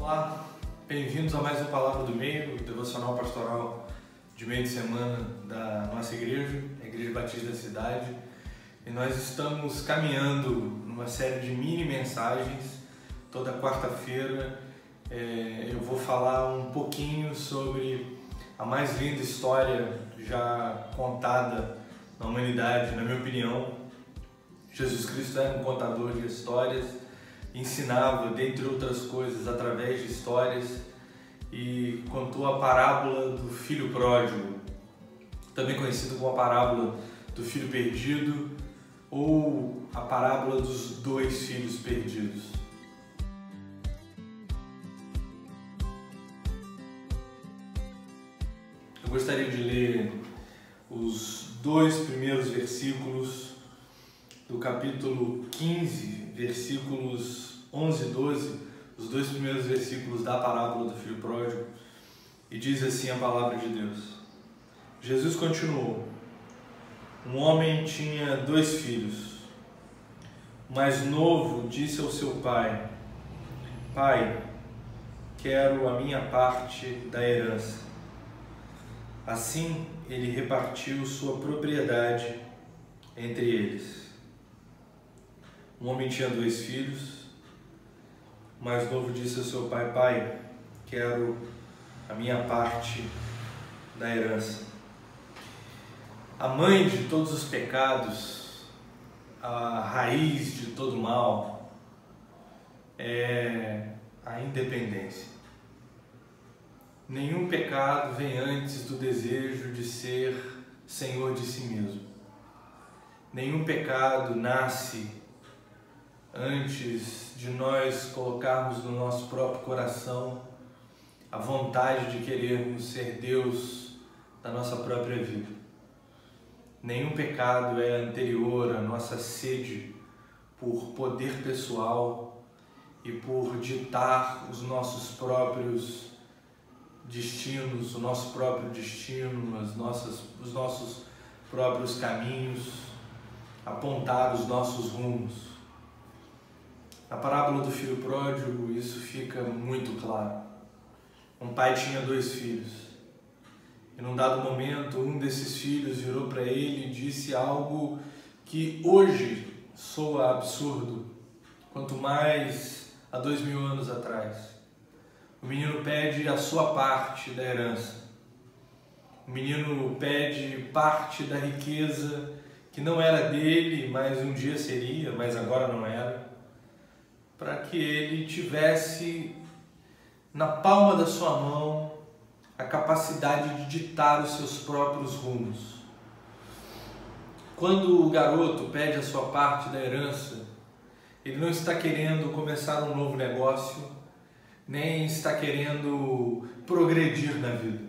Olá, bem-vindos a mais uma Palavra do Meio, o devocional pastoral de meio de semana da nossa igreja, a Igreja Batista da Cidade. E nós estamos caminhando numa série de mini mensagens. Toda quarta-feira é, eu vou falar um pouquinho sobre a mais linda história já contada na humanidade, na minha opinião. Jesus Cristo era um contador de histórias, ensinava, dentre outras coisas, através de histórias, e contou a parábola do filho pródigo, também conhecido como a parábola do filho perdido ou a parábola dos dois filhos perdidos. Eu gostaria de ler os dois primeiros versículos do capítulo 15, versículos 11 e 12, os dois primeiros versículos da parábola do filho pródigo, e diz assim a palavra de Deus. Jesus continuou: Um homem tinha dois filhos. O mais novo disse ao seu pai: Pai, quero a minha parte da herança. Assim ele repartiu sua propriedade entre eles. Um homem tinha dois filhos. O mais novo disse ao seu pai: Pai, quero a minha parte da herança. A mãe de todos os pecados, a raiz de todo mal, é a independência. Nenhum pecado vem antes do desejo de ser senhor de si mesmo. Nenhum pecado nasce antes de nós colocarmos no nosso próprio coração a vontade de querermos ser Deus da nossa própria vida. Nenhum pecado é anterior à nossa sede por poder pessoal e por ditar os nossos próprios destinos, o nosso próprio destino, as nossas, os nossos próprios caminhos, apontar os nossos rumos. Na parábola do filho pródigo, isso fica muito claro. Um pai tinha dois filhos. E num dado momento, um desses filhos virou para ele e disse algo que hoje soa absurdo, quanto mais há dois mil anos atrás. O menino pede a sua parte da herança. O menino pede parte da riqueza que não era dele, mas um dia seria, mas agora não era, para que ele tivesse na palma da sua mão a capacidade de ditar os seus próprios rumos. Quando o garoto pede a sua parte da herança, ele não está querendo começar um novo negócio, nem está querendo progredir na vida.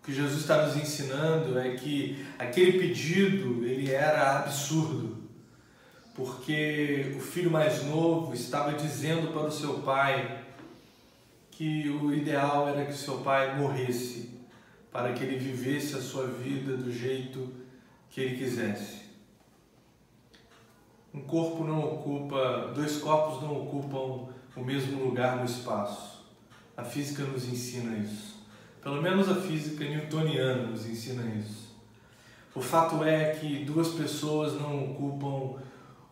O que Jesus está nos ensinando é que aquele pedido ele era absurdo, porque o filho mais novo estava dizendo para o seu pai que o ideal era que seu pai morresse para que ele vivesse a sua vida do jeito que ele quisesse. Um corpo não ocupa, dois corpos não ocupam o mesmo lugar no espaço. A física nos ensina isso. Pelo menos a física newtoniana nos ensina isso. O fato é que duas pessoas não ocupam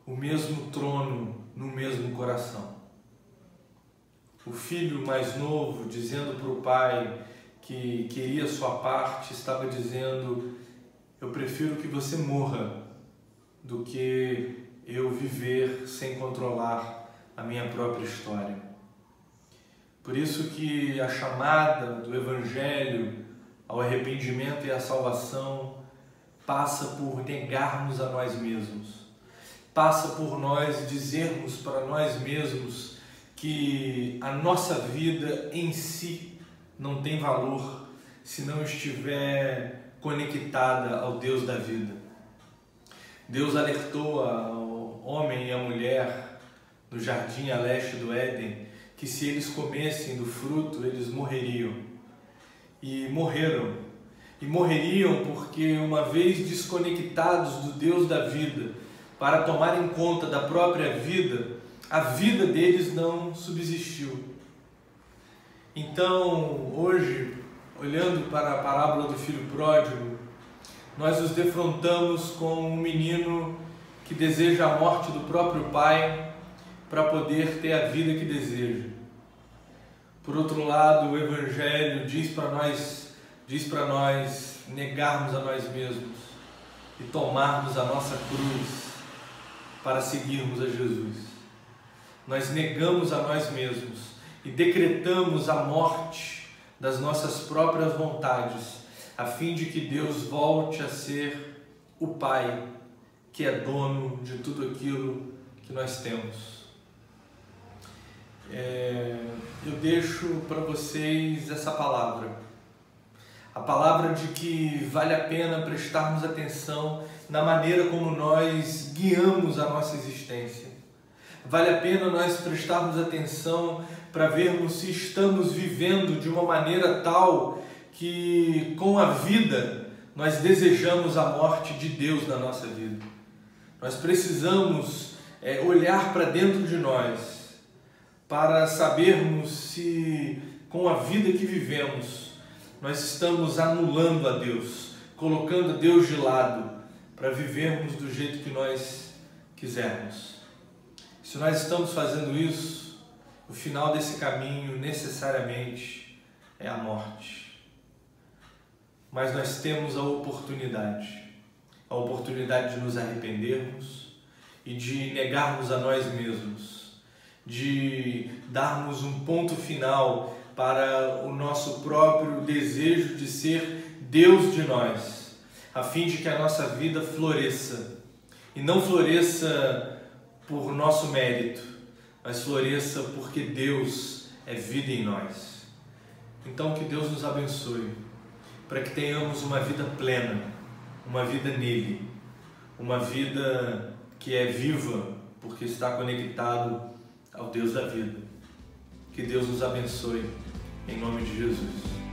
o mesmo trono no mesmo coração. O filho mais novo, dizendo para o pai que queria sua parte, estava dizendo: Eu prefiro que você morra do que eu viver sem controlar a minha própria história. Por isso que a chamada do Evangelho ao arrependimento e à salvação passa por negarmos a nós mesmos, passa por nós dizermos para nós mesmos que a nossa vida em si não tem valor se não estiver conectada ao Deus da vida. Deus alertou ao homem e à mulher no jardim a leste do Éden, que se eles comessem do fruto, eles morreriam. E morreram. E morreriam porque, uma vez desconectados do Deus da vida, para tomarem conta da própria vida, a vida deles não subsistiu. Então, hoje, olhando para a parábola do filho pródigo, nós nos defrontamos com um menino que deseja a morte do próprio pai para poder ter a vida que deseja. Por outro lado, o evangelho diz para nós, diz para nós negarmos a nós mesmos e tomarmos a nossa cruz para seguirmos a Jesus. Nós negamos a nós mesmos e decretamos a morte das nossas próprias vontades, a fim de que Deus volte a ser o Pai que é dono de tudo aquilo que nós temos. É, eu deixo para vocês essa palavra. A palavra de que vale a pena prestarmos atenção na maneira como nós guiamos a nossa existência. Vale a pena nós prestarmos atenção para vermos se estamos vivendo de uma maneira tal que com a vida nós desejamos a morte de Deus na nossa vida. Nós precisamos é, olhar para dentro de nós para sabermos se com a vida que vivemos nós estamos anulando a Deus, colocando Deus de lado para vivermos do jeito que nós quisermos. Se nós estamos fazendo isso, o final desse caminho necessariamente é a morte. Mas nós temos a oportunidade, a oportunidade de nos arrependermos e de negarmos a nós mesmos, de darmos um ponto final para o nosso próprio desejo de ser Deus de nós, a fim de que a nossa vida floresça e não floresça por nosso mérito, mas floresça porque Deus é vida em nós. Então que Deus nos abençoe para que tenhamos uma vida plena, uma vida nele, uma vida que é viva porque está conectado ao Deus da vida. Que Deus nos abençoe em nome de Jesus.